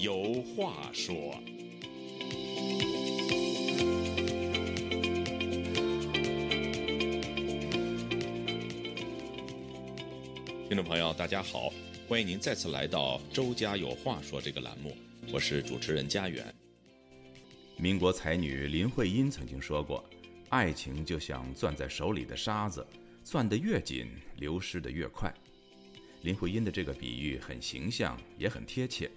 有话说。听众朋友，大家好，欢迎您再次来到《周家有话说》这个栏目，我是主持人家园。民国才女林徽因曾经说过：“爱情就像攥在手里的沙子，攥得越紧，流失得越快。”林徽因的这个比喻很形象，也很贴切。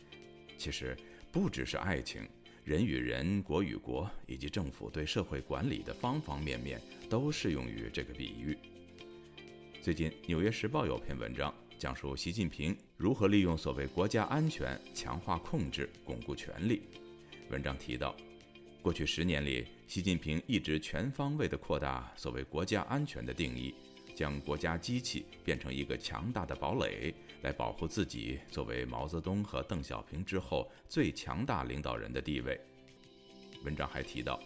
其实，不只是爱情，人与人、国与国，以及政府对社会管理的方方面面，都适用于这个比喻。最近，《纽约时报》有篇文章，讲述习近平如何利用所谓国家安全强化控制、巩固权力。文章提到，过去十年里，习近平一直全方位地扩大所谓国家安全的定义，将国家机器变成一个强大的堡垒，来保护自己作为毛泽东和邓小平之后最强大领导人的地位。文章还提到，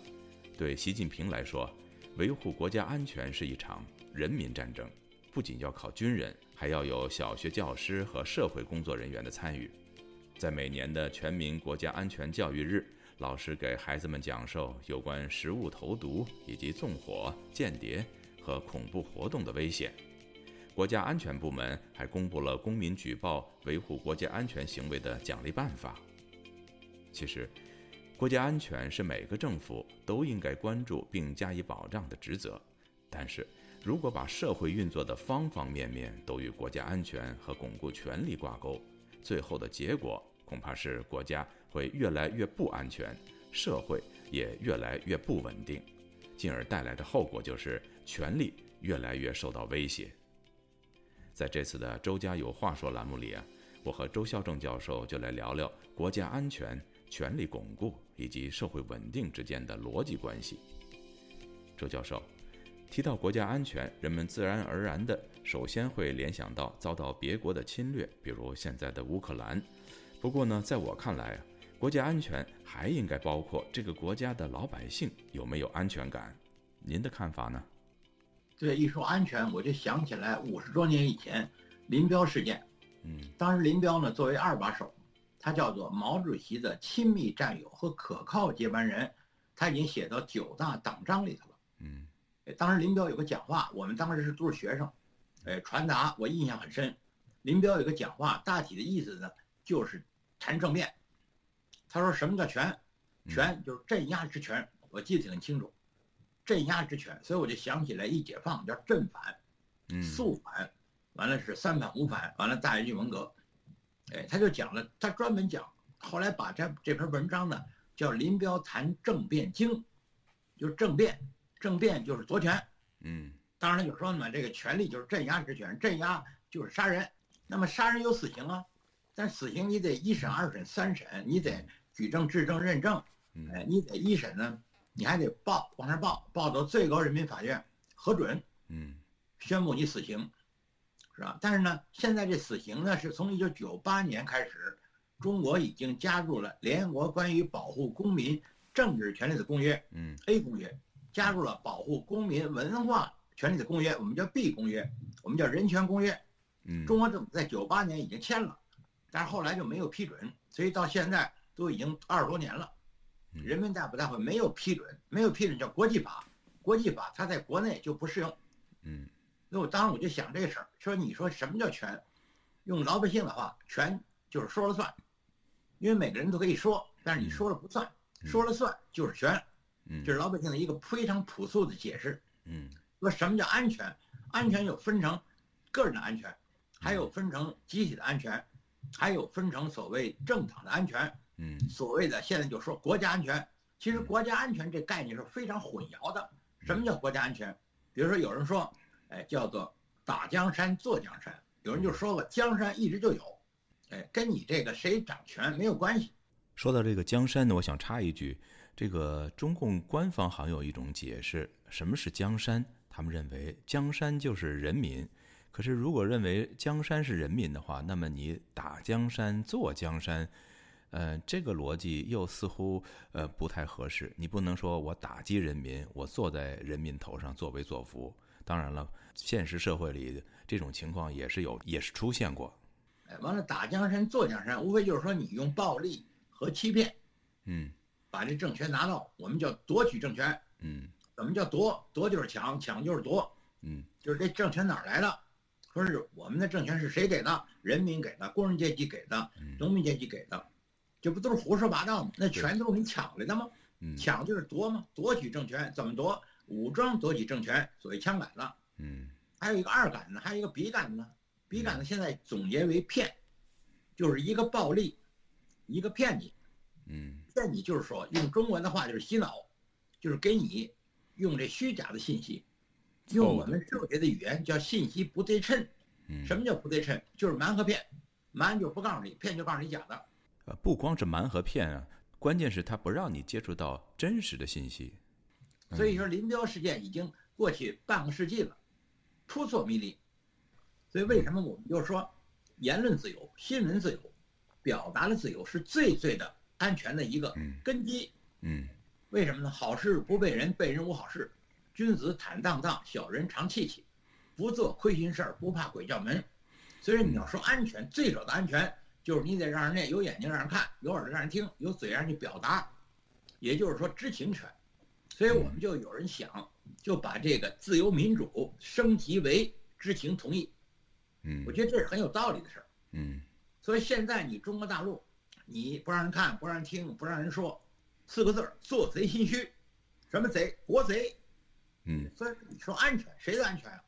对习近平来说，维护国家安全是一场人民战争。不仅要靠军人，还要有小学教师和社会工作人员的参与。在每年的全民国家安全教育日，老师给孩子们讲授有关食物投毒以及纵火、间谍和恐怖活动的危险。国家安全部门还公布了公民举报维护国家安全行为的奖励办法。其实，国家安全是每个政府都应该关注并加以保障的职责，但是。如果把社会运作的方方面面都与国家安全和巩固权力挂钩，最后的结果恐怕是国家会越来越不安全，社会也越来越不稳定，进而带来的后果就是权力越来越受到威胁。在这次的“周家有话说”栏目里啊，我和周孝正教授就来聊聊国家安全、权力巩固以及社会稳定之间的逻辑关系。周教授。提到国家安全，人们自然而然的首先会联想到遭到别国的侵略，比如现在的乌克兰。不过呢，在我看来啊，国家安全还应该包括这个国家的老百姓有没有安全感。您的看法呢？对，一说安全，我就想起来五十多年以前林彪事件。嗯，当时林彪呢作为二把手，他叫做毛主席的亲密战友和可靠接班人，他已经写到九大党章里头了。嗯。当时林彪有个讲话，我们当时是都是学生，哎，传达我印象很深。林彪有个讲话，大体的意思呢就是谈政变。他说什么叫权？权就是镇压之权，我记得很清楚，镇压之权。所以我就想起来一解放叫镇反，肃反，完了是三反五反，完了大跃进文革。哎，他就讲了，他专门讲，后来把这这篇文章呢叫《林彪谈政变经》，就是政变。政变就是夺权，嗯，当然就说嘛，这个权力就是镇压之权，镇压就是杀人。那么杀人有死刑啊，但死刑你得一审、二审、三审，你得举证、质证、认证，哎，你得一审呢，你还得报，往上报，报到最高人民法院核准，嗯，宣布你死刑，是吧？但是呢，现在这死刑呢，是从一九九八年开始，中国已经加入了联合国关于保护公民政治权利的公约，嗯，A 公约。加入了保护公民文化权利的公约，我们叫 B 公约，我们叫人权公约。嗯，中国政府在九八年已经签了，但是后来就没有批准，所以到现在都已经二十多年了。人民大不大会没有批准，没有批准叫国际法，国际法它在国内就不适用。嗯，那我当时我就想这事儿，说你说什么叫权？用老百姓的话，权就是说了算，因为每个人都可以说，但是你说了不算，说了算就是权。嗯这是老百姓的一个非常朴素的解释。嗯，说什么叫安全？安全有分成个人的安全，还有分成集体的安全，还有分成所谓政党的安全。嗯，所谓的现在就说国家安全，其实国家安全这概念是非常混淆的。什么叫国家安全？比如说有人说，哎，叫做打江山坐江山。有人就说过，江山一直就有，哎，跟你这个谁掌权没有关系。说到这个江山呢，我想插一句。这个中共官方好像有一种解释，什么是江山？他们认为江山就是人民。可是如果认为江山是人民的话，那么你打江山坐江山，呃，这个逻辑又似乎呃不太合适。你不能说我打击人民，我坐在人民头上作威作福。当然了，现实社会里这种情况也是有，也是出现过。哎，完了打江山坐江山，无非就是说你用暴力。和欺骗，嗯把这政权拿到，我们叫夺取政权。嗯怎么叫夺？夺就是抢，抢就是夺，嗯就是这政权哪儿来的？说是我们的政权是谁给的？人民给的，工人阶级给的，嗯农民阶级给的，这不都是胡说八道吗？那全都是你抢来的吗？嗯抢就是夺嘛？夺取政权怎么夺？武装夺取政权，所谓枪杆子。嗯还有一个二杆子，还有一个笔杆子。笔杆子现在总结为骗，就是一个暴力，一个骗你。嗯骗你就是说，用中文的话就是洗脑，就是给你用这虚假的信息，用我们社会学的语言叫信息不对称。嗯，什么叫不对称？就是瞒和骗，瞒就不告诉你，骗就告诉你假的。呃，不光是瞒和骗啊，关键是他不让你接触到真实的信息。所以说，林彪事件已经过去半个世纪了，扑朔迷离。所以为什么我们就说，言论自由、新闻自由、表达的自由是最最的安全的一个嗯根基？嗯为什么呢？好事不被人，被人无好事。君子坦荡荡，小人常戚戚。不做亏心事儿，不怕鬼叫门。所以你要说安全，最早的安全就是你得让人家有眼睛让人看，有耳朵让人听，有嘴让人去表达，也就是说知情权。所以我们就有人想，就把这个自由民主升级为知情同意。嗯我觉得这是很有道理的事儿。嗯所以现在你中国大陆，你不让人看，不让人听，不让人说，四个字儿：做贼心虚。什么贼？国贼。嗯所以你说安全，谁的安全啊？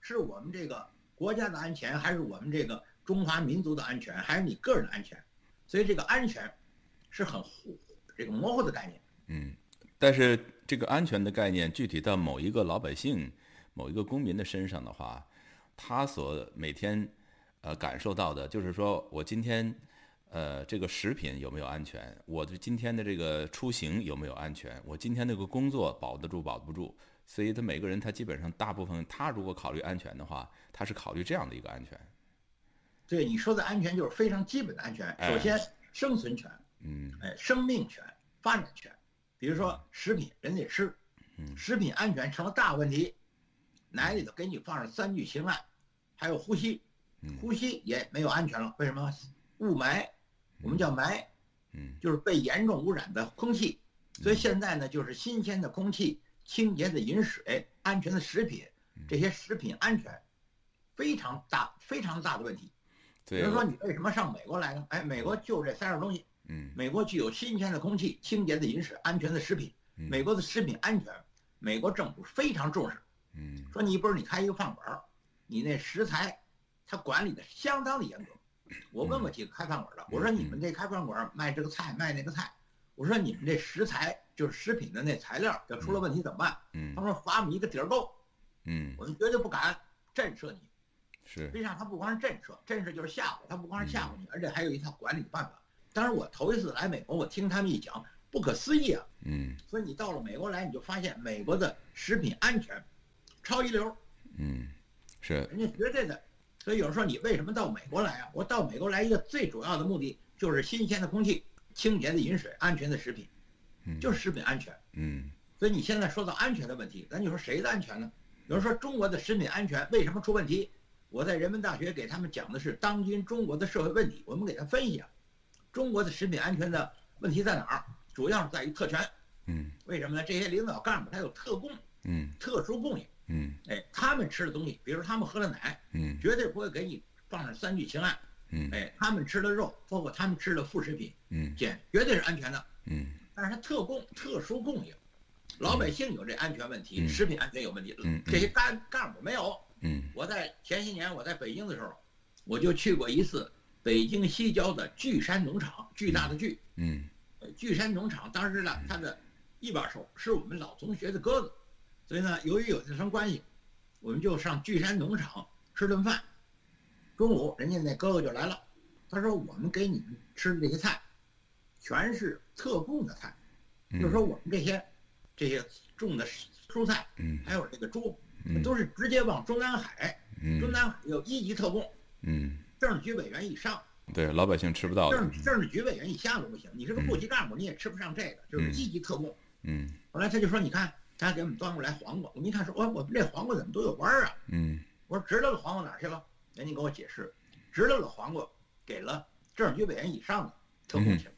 是我们这个国家的安全，还是我们这个中华民族的安全，还是你个人的安全？所以这个安全是很糊这个模糊的概念。嗯，但是这个安全的概念，具体到某一个老百姓、某一个公民的身上的话，他所每天呃感受到的，就是说我今天呃这个食品有没有安全，我的今天的这个出行有没有安全，我今天那个工作保得住保不住。所以他每个人他基本上大部分他如果考虑安全的话，他是考虑这样的一个安全。对你说的安全就是非常基本的安全。哎首先，生存权，嗯哎，生命权、发展权。比如说食品，人得吃，嗯食品安全成了大问题。奶里头给你放上三聚氰胺，还有呼吸，嗯呼吸也没有安全了。为什么？雾霾，我们叫霾，嗯就是被严重污染的空气。所以现在呢，就是新鲜的空气、清洁的饮水、安全的食品，这些食品安全非常大、非常大的问题。比如，说，你为什么上美国来呢？哎，美国就这三样东西：嗯美国具有新鲜的空气、清洁的饮食、安全的食品。嗯美国的食品安全，美国政府非常重视。嗯说你不是你开一个饭馆儿，你那食材，他管理的相当的严格。我问过几个开饭馆的，我说你们这开饭馆儿卖这个菜卖那个菜，我说你们这食材就是食品的那材料，要出了问题怎么办？嗯他说罚我们一个底儿够，嗯我们绝对不敢震慑你。是实际上，他不光是震慑，震慑就是吓唬，他不光是吓唬你，而且还有一套管理办法。当然，我头一次来美国，我听他们一讲，不可思议啊！嗯所以你到了美国来，你就发现美国的食品安全超一流，嗯是人家绝对的。所以有人说你为什么到美国来啊？我到美国来一个最主要的目的就是新鲜的空气、清洁的饮水、安全的食品，嗯就是食品安全。嗯所以你现在说到安全的问题，咱就说谁的安全呢？有人说中国的食品安全为什么出问题？我在人民大学给他们讲的是当今中国的社会问题，我们给他分析啊，中国的食品安全的问题在哪儿？主要是在于特权。嗯为什么呢？这些领导干部他有特供、嗯特殊供应，嗯哎，他们吃的东西，比如他们喝的奶，嗯绝对不会给你放上三聚氰胺，嗯哎，他们吃的肉，包括他们吃的副食品，嗯简绝对是安全的。嗯但是他特供、特殊供应，老百姓有这安全问题，嗯食品安全有问题，这些干干部没有。嗯。我在前些年我在北京的时候，我就去过一次北京西郊的巨山农场，巨大的巨，嗯。呃巨山农场当时呢，他的一把手是我们老同学的哥哥，所以呢，由于有这层关系，我们就上巨山农场吃顿饭。中午人家那哥哥就来了，他说我们给你们吃的这些菜，全是特供的菜，就是说我们这些这些种的蔬菜，嗯。还有这个猪，嗯都是直接往中南海，中嗯南海有一级特供，嗯，政治局委员以上，对，老百姓吃不到的政，治政治局委员以下都不行。你是个部级干部，你也吃不上这个，就是一级特供。嗯后来他就说：“你看，他给我们端过来黄瓜，我们一看说，哦，我们这黄瓜怎么都有弯儿啊？嗯我说直溜的，黄瓜哪去了？人家给我解释，直溜的，黄瓜给了政治局委员以上的，特供请。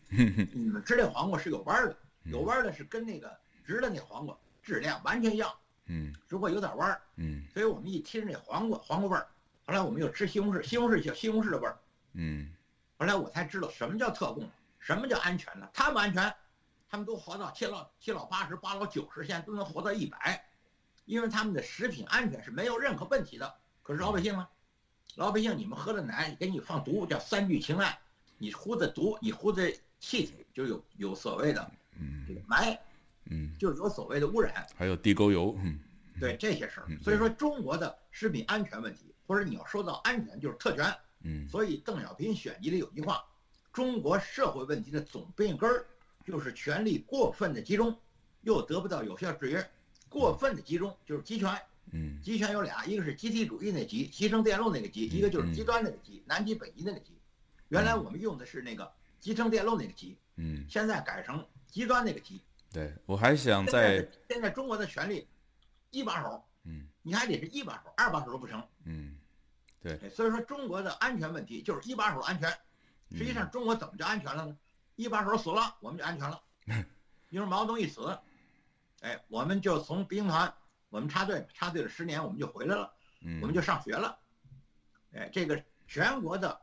你们吃这黄瓜是有弯儿的，有弯儿的是跟那个直的那黄瓜质量完全一样，嗯如果有点弯儿。嗯所以我们一听这黄瓜黄瓜味儿，后来我们又吃西红柿，西红柿叫西红柿的味儿。嗯后来我才知道什么叫特供，什么叫安全呢？他们安全，他们都活到七老七老八十，八老九十，现在都能活到一百，因为他们的食品安全是没有任何问题的。可是老百姓呢？老百姓你们喝的奶给你放毒，叫三聚氰胺，你呼的毒，你呼的气体就有有所谓的这嗯个霾，嗯，就是有所谓的污染。还有地沟油，嗯对这些事儿嗯，所以说中国的食品安全问题，或者你要说到安全，就是特权。嗯所以邓小平选集里有句话：中国社会问题的总病根儿就是权力过分的集中，又得不到有效制约。过分的集中就是集权，嗯集权有俩，一个是集体主义那集，集成电路那个集，一个就是极端那个集，南极北极那个集。原来我们用的是那个集成电路那个集，嗯，现在改成极端那个集。对我还想现在现在中国的权力一把手，嗯你还得是一把手，二把手都不成。嗯对所以说中国的安全问题就是一把手安全。实际上中国怎么就安全了呢？一把手死了，我们就安全了。因为毛泽东一死，哎，我们就从兵团，我们插队，插队了十年，我们就回来了，嗯我们就上学了。哎，这个全国的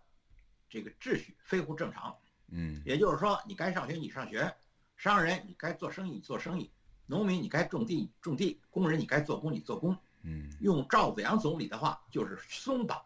这个秩序恢复正常。嗯也就是说，你该上学你上学，商人你该做生意你做生意，农民你该种地你种地，工人你该做工你做工。嗯用赵子阳总理的话就是松绑。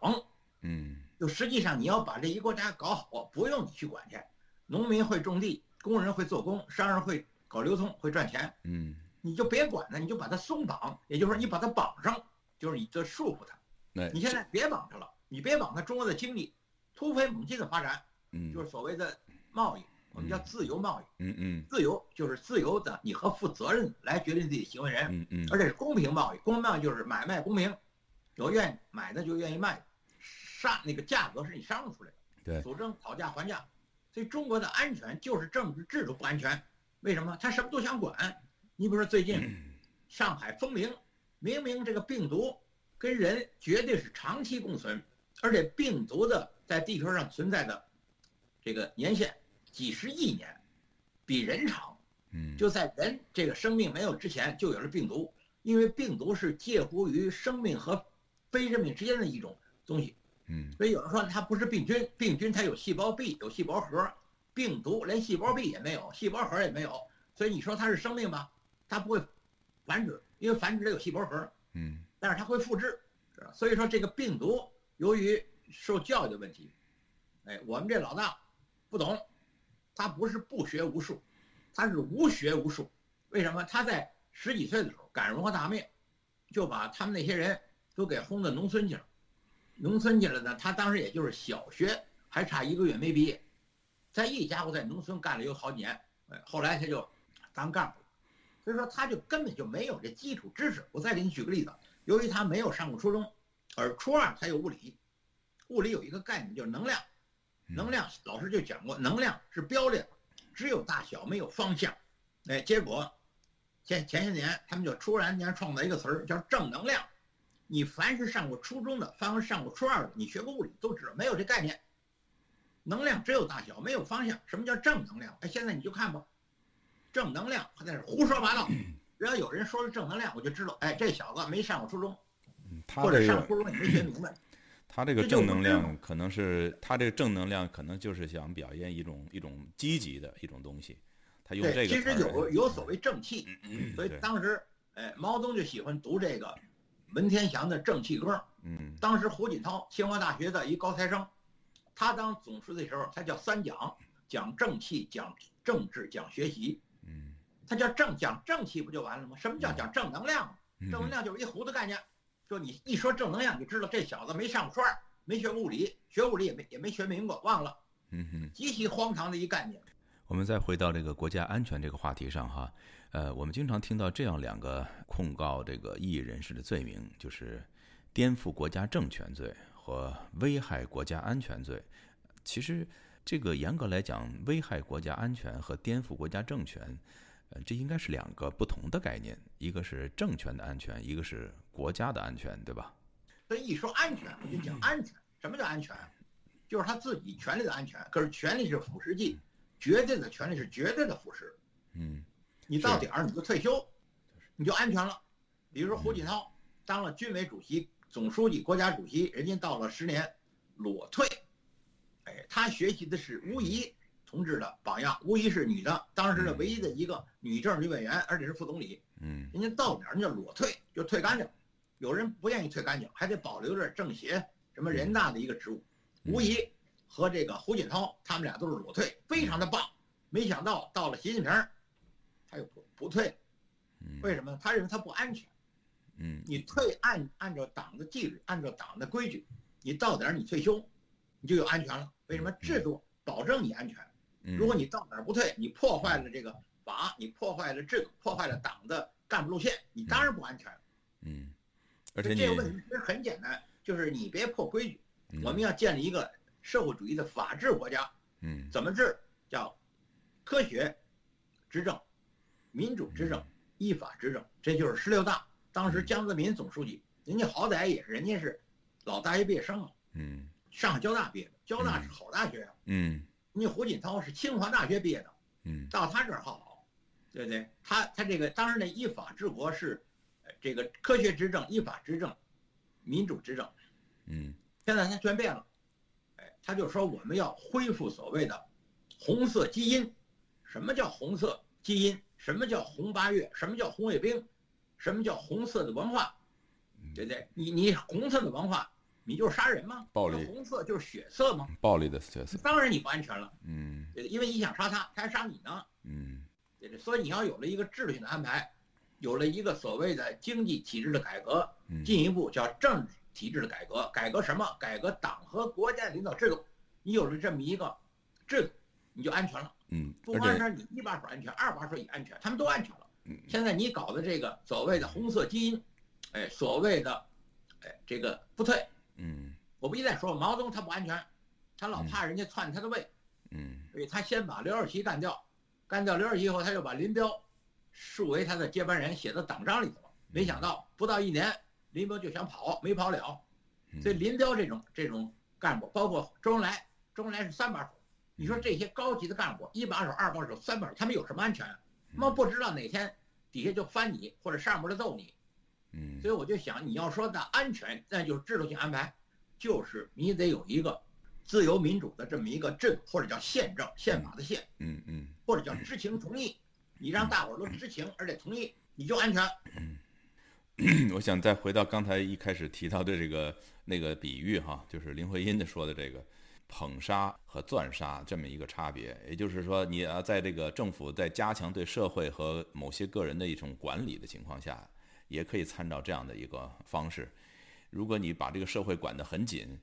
嗯就实际上你要把这一国家搞好，不用你去管去，农民会种地，工人会做工，商人会搞流通，会赚钱，嗯你就别管他，你就把他松绑，也就是说你把他绑上，就是你这束缚他。对你现在别绑他了，你别绑他，中国的经济突飞猛进的发展，嗯就是所谓的贸易，我们叫自由贸易。嗯嗯自由就是自由的，你和负责任来决定自己行为人，嗯嗯而且是公平贸易。公平贸易就是买卖公平，有愿意买的就愿意卖，商那个价格是你商量出来的。对主张讨价还价，所以中国的安全就是政治制度不安全。为什么？他什么都想管。你比如说最近 上海封陵，明明这个病毒跟人绝对是长期共存，而且病毒的在地球上存在的这个年限几十亿年，比人长。嗯就在人这个生命没有之前就有了病毒，因为病毒是介乎于生命和非生命之间的一种东西。嗯所以有人说它不是病菌，病菌它有细胞壁、有细胞核，病毒连细胞壁也没有，细胞核也没有，所以你说它是生命吧，它不会繁殖，因为繁殖得有细胞核，嗯但是它会复制，所以说这个病毒由于受教育的问题，哎，我们这老大不懂，他不是不学无术，他是无学无术。为什么？他在十几岁的时候赶上文化大革命，就把他们那些人都给轰到农村去了。农村去了呢，他当时也就是小学还差一个月没毕业，在一家伙在农村干了有好几年，哎，后来他就当干部了，所以说他就根本就没有这基础知识。我再给你举个例子，由于他没有上过初中，而初二才有物理，物理有一个概念就是能量，能量老师就讲过，能量是标列的，只有大小没有方向，哎，结果前前些年他们就突然间创造一个词儿叫正能量。你凡是上过初中的，凡是上过初二的，你学过物理都知道，没有这概念。能量只有大小，没有方向。什么叫正能量？哎，现在你就看吧，正能量他在那胡说八道。只要有人说了正能量，我就知道，哎，这小子没上过初中，或者上初中也没学明白。他这个正能量可能是他这个正能量可能就是想表现一种一种积极的一种东西，他用这，个其实有有所谓正气，所以当时，哎，毛泽东就喜欢读这个文天祥的《正气歌》。嗯当时胡锦涛，清华大学的一高材生，他当总书记的时候，他叫三讲，讲正气，讲政治，讲学习。嗯他叫正讲正气不就完了吗？什么叫讲正能量？嗯正能量就是一糊的概念，就你一说正能量，你就知道这小子没上过初二，没学过物理，学物理也没也没学明白，忘了，嗯哼。极其荒唐的一概念。我们再回到这个国家安全这个话题上哈，呃，我们经常听到这样两个控告这个异议人士的罪名，就是颠覆国家政权罪和危害国家安全罪。其实，这个严格来讲，危害国家安全和颠覆国家政权，呃，这应该是两个不同的概念，一个是政权的安全，一个是国家的安全，对吧？所以一说安全，我就讲安全。什么叫安全？就是他自己权利的安全。可是权力是腐蚀剂，绝对的权利是绝对的腐蚀。嗯，你到点儿你就退休，你就安全了。比如说胡锦涛当了军委主席、总书记、国家主席，人家到了十年裸退，哎，他学习的是吴仪同志的榜样。无疑是女的，当时的唯一的一个女政治委员，而且是副总理。嗯，人家到点儿人家裸退，就退干净。有人不愿意退干净，还得保留着政协什么人大的一个职务。无疑和这个胡锦涛，他们俩都是裸退，非常的棒。没想到到了习近平，他又不不退，为什么？他认为他不安全。嗯，你退按按照党的纪律，按照党的规矩，你到点儿你退休，你就有安全了。为什么？制度保证你安全。如果你到哪儿不退，你破坏了这个法，你破坏了制度，破坏了党的干部路线，你当然不安全。嗯。而且这个问题其实很简单，就是你别破规矩。我们要建立一个社会主义的法治国家。嗯，怎么治？叫科学执政、民主执政、依法执政，这就是十六大。当时江泽民总书记，人家好歹也是人家是老大学毕业生啊。嗯，上海交大毕业的，交大是好大学啊。嗯，人家胡锦涛是清华大学毕业的。嗯，到他这儿好，对不对？他他这个当时呢依法治国是。这个科学执政、依法执政、民主执政，嗯，现在他全变了，哎，他就说我们要恢复所谓的红色基因。什么叫红色基因？什么叫红八月？什么叫红卫兵？什么叫红色的文化？对不对？你你红色的文化，你就是杀人吗？暴力。红色就是血色吗？暴力的血色。当然你不安全了。嗯，对，因为你想杀他，他还杀你呢。嗯，对，所以你要有了一个制度性的安排。有了一个所谓的经济体制的改革，进一步叫政治体制的改革。改革什么？改革党和国家的领导制度。你有了这么一个制度，你就安全了。嗯，不光是你一把手安全，二把手也安全，他们都安全了。嗯现在你搞的这个所谓的红色基因，哎，所谓的，哎，这个不退。嗯，我不一再说毛泽东他不安全，他老怕人家篡他的位。嗯，所以他先把刘少奇干掉，干掉刘少奇以后，他又把林彪。树为他的接班人，写到党章里头了。没想到不到一年，林彪就想跑，没跑了。所以林彪这种这种干部，包括周恩来，周恩来是三把手。你说这些高级的干部，一把手、二把手、三把手，他们有什么安全？他们不知道哪天底下就翻你，或者上面就揍你。嗯。所以我就想，你要说的安全，那就是制度性安排，就是你得有一个自由民主的这么一个制度，或者叫宪政、宪法的宪。嗯嗯。或者叫知情同意。你让大伙儿都知情，而且同意，你就安全。我想再回到刚才一开始提到的这个那个比喻哈，就是林徽因的说的这个捧杀和钻杀这么一个差别。也就是说，你要在这个政府在加强对社会和某些个人的一种管理的情况下，也可以参照这样的一个方式。如果你把这个社会管得很紧。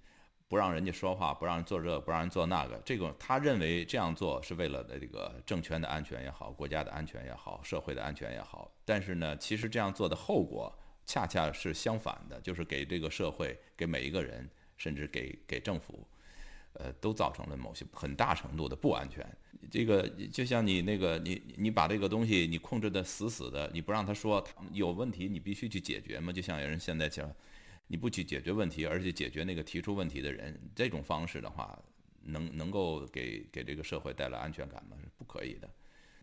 不让人家说话，不让人做这，不让人做那个，这个他认为这样做是为了的这个政权的安全也好，国家的安全也好，社会的安全也好。但是呢，其实这样做的后果恰恰是相反的，就是给这个社会、给每一个人，甚至给给政府，呃，都造成了某些很大程度的不安全。这个就像你那个，你你把这个东西你控制的死死的，你不让他说有问题，你必须去解决嘛。就像有人现在讲。你不去解决问题，而且解决那个提出问题的人，这种方式的话，能能够给给这个社会带来安全感吗？是不可以的。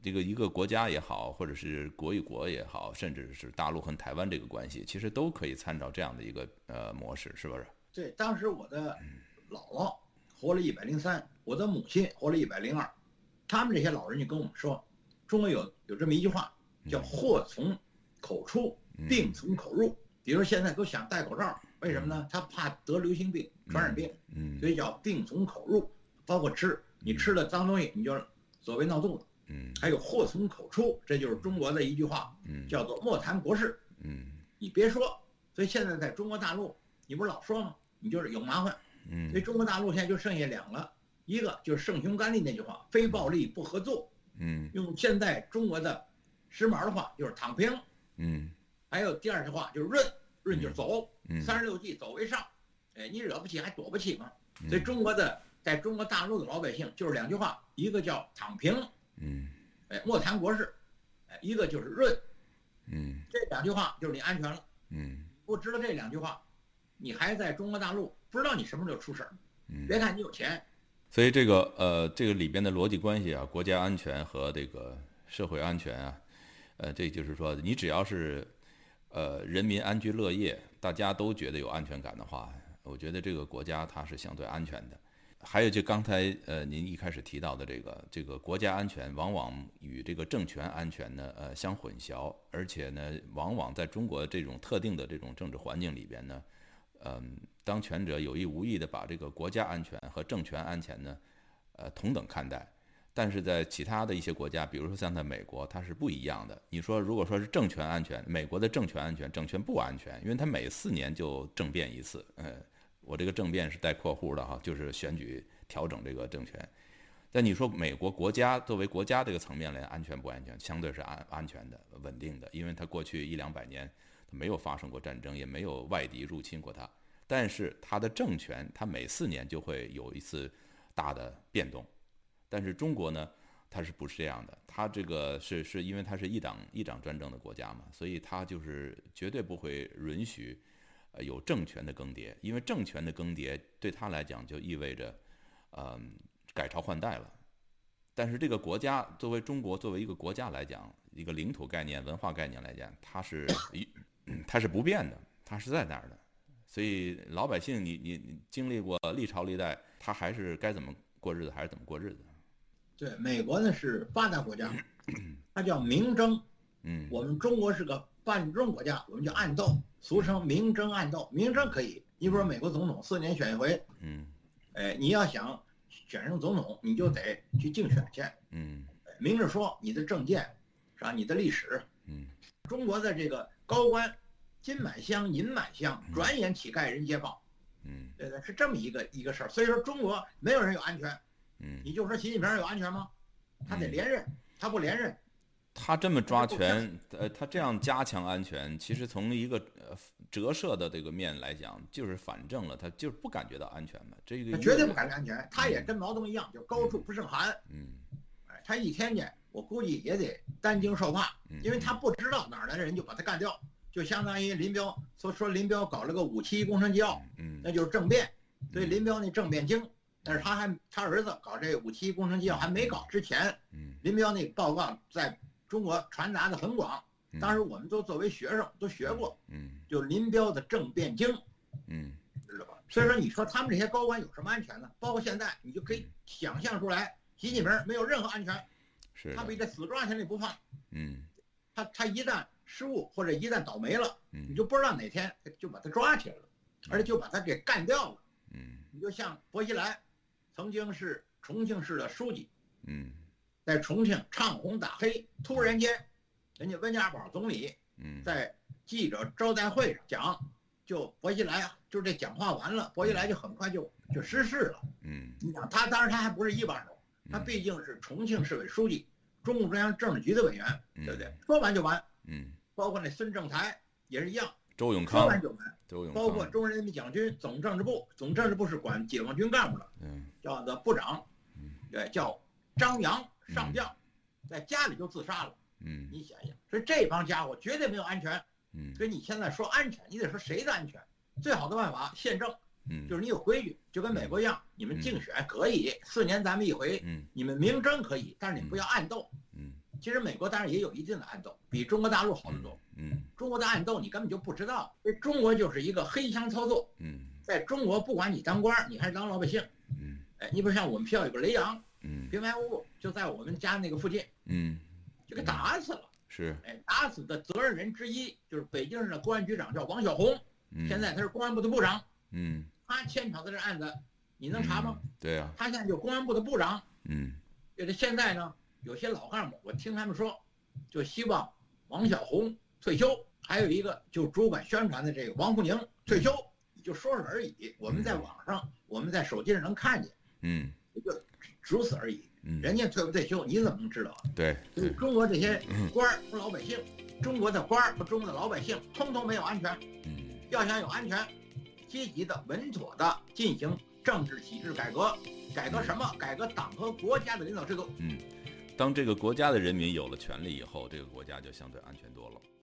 这个一个国家也好，或者是国与国也好，甚至是大陆和台湾这个关系，其实都可以参照这样的一个呃模式，是不是？对，当时我的姥姥活了一百零三，我的母亲活了一百零二，他们这些老人就跟我们说，中国有有这么一句话，叫“祸从口出，病从口入”。比如现在都想戴口罩，为什么呢？他怕得流行病、传染病，嗯，所以叫病从口入，包括吃，你吃了脏东西，你就所谓闹肚子，嗯，还有祸从口出，这就是中国的一句话，嗯，叫做莫谈国事，嗯，你别说，所以现在在中国大陆，你不是老说吗？你就是有麻烦，嗯，所以中国大陆现在就剩下两个，一个就是圣雄甘地那句话，非暴力不合作，嗯，用现在中国的时髦的话就是躺平，嗯。还有第二句话就是润，润就是走，三十六计走为上，哎，你惹不起还躲不起吗？所以中国的在中国大陆的老百姓就是两句话，一个叫躺平，嗯，哎，莫谈国事，哎，一个就是润，嗯，这两句话就是你安全了，嗯，不知道这两句话，你还在中国大陆，不知道你什么时候出事儿。嗯，别看你有钱，所以这个呃，这个里边的逻辑关系啊，国家安全和这个社会安全啊，呃，这就是说，你只要是呃人民安居乐业，大家都觉得有安全感的话，我觉得这个国家它是相对安全的。还有就刚才呃您一开始提到的这个这个国家安全，往往与这个政权安全呢呃相混淆，而且呢，往往在中国这种特定的这种政治环境里边呢，嗯。当权者有意无意地把这个国家安全和政权安全呢，呃，同等看待，但是在其他的一些国家，比如说像在美国，它是不一样的。你说，如果说是政权安全，美国的政权安全，政权不安全，因为它每四年就政变一次。嗯，我这个政变是带括弧的哈，就是选举调整这个政权。但你说美国国家作为国家这个层面来安全不安全？相对是安安全的、稳定的，因为它过去一两百年没有发生过战争，也没有外敌入侵过它。但是他的政权，他每四年就会有一次大的变动。但是中国呢，它是不是这样的？它这个是是因为它是一党一党专政的国家嘛，所以它就是绝对不会允许有政权的更迭，因为政权的更迭对他来讲就意味着嗯改朝换代了。但是这个国家作为中国作为一个国家来讲，一个领土概念、文化概念来讲，它是一 它是不变的，它是在那儿的。所以老百姓，你你你经历过历朝历代，他还是该怎么过日子还是怎么过日子。对，美国呢是发达国家，它叫明争。嗯，我们中国是个半中国家，我们叫暗斗，俗称明争暗斗。明争可以，你比如说美国总统四年选一回，嗯，哎，你要想选上总统，你就得去竞选去，嗯，明着说你的政见，是吧？你的历史，嗯，中国的这个高官。金满箱，银满箱，转眼乞丐人皆报。嗯，对对，是这么一个一个事儿。所以说，中国没有人有安全。嗯，你就说习近平有安全吗？他得连任，他不连任。他这么抓权，呃，他这样加强安全，其实从一个呃折射的这个面来讲，就是反正了，他就是不感觉到安全嘛。这个他绝对不感觉安全，他也跟毛泽东一样，就高处不胜寒。嗯，哎，他一天去，我估计也得担惊受怕，因为他不知道哪儿来的人就把他干掉。就相当于林彪说说林彪搞了个五七一工程纪要，嗯，那就是政变，所以林彪那政变精，但是他还他儿子搞这五七一工程纪要还没搞之前，嗯，林彪那报告在中国传达的很广，当时我们都作为学生都学过，嗯，就林彪的政变精，嗯，知道吧？所以说你说他们这些高官有什么安全呢？包括现在你就可以想象出来，习近平没有任何安全，是他比这死抓起来不放，嗯，他他一旦。失误或者一旦倒霉了，你就不知道哪天就把他抓起来了，而且就把他给干掉了。嗯，你就像薄熙来，曾经是重庆市的书记，嗯，在重庆唱红打黑，突然间，人家温家宝总理，嗯，在记者招待会上讲，就薄熙来啊，就这讲话完了，薄熙来就很快就就失势了。嗯，你想他当然他还不是一把手，他毕竟是重庆市委书记，中共中央政治局的委员，对不对？说完就完。嗯。包括那孙政才也是一样，周永康，周永康，包括中国人民解放军总政治部，总政治部是管解放军干部的，嗯，叫做部长，嗯，对，叫张扬上。将，在家里就自杀了，嗯，你想想，所以这帮家伙绝对没有安全，嗯，所以你现在说安全，你得说谁的安全？最好的办法宪政，嗯，就是你有规矩，就跟美国一样，你们竞选可以四年咱们一回，嗯，你们明争可以，但是你不要暗斗，嗯。其实美国当然也有一定的暗斗，比中国大陆好得多。嗯，中国的暗斗你根本就不知道，这中国就是一个黑箱操作。嗯，在中国不管你当官你还是当老百姓，嗯，哎，你比如像我们学校有个雷洋，嗯，平白无故就在我们家那个附近，嗯，就给打死了。是，哎，打死的责任人之一就是北京市的公安局长叫王小红，现在他是公安部的部长。嗯，他牵扯的这案子，你能查吗？对啊，他现在就公安部的部长。嗯，就是现在呢，有些老干部，我听他们说。就希望王小红退休，还有一个就主管宣传的这个王沪宁退休，就说说而已。我们在网上，我们在手机上能看见，嗯，也就如此而已。嗯，人家退不退休，你怎么能知道啊？对，所以中国这些官儿和老百姓，中国的官儿和中国的老百姓，通通没有安全。嗯，要想有安全，积极的、稳妥的进行政治体制改革，改革什么？改革党和国家的领导制度。嗯。当这个国家的人民有了权利以后，这个国家就相对安全多了。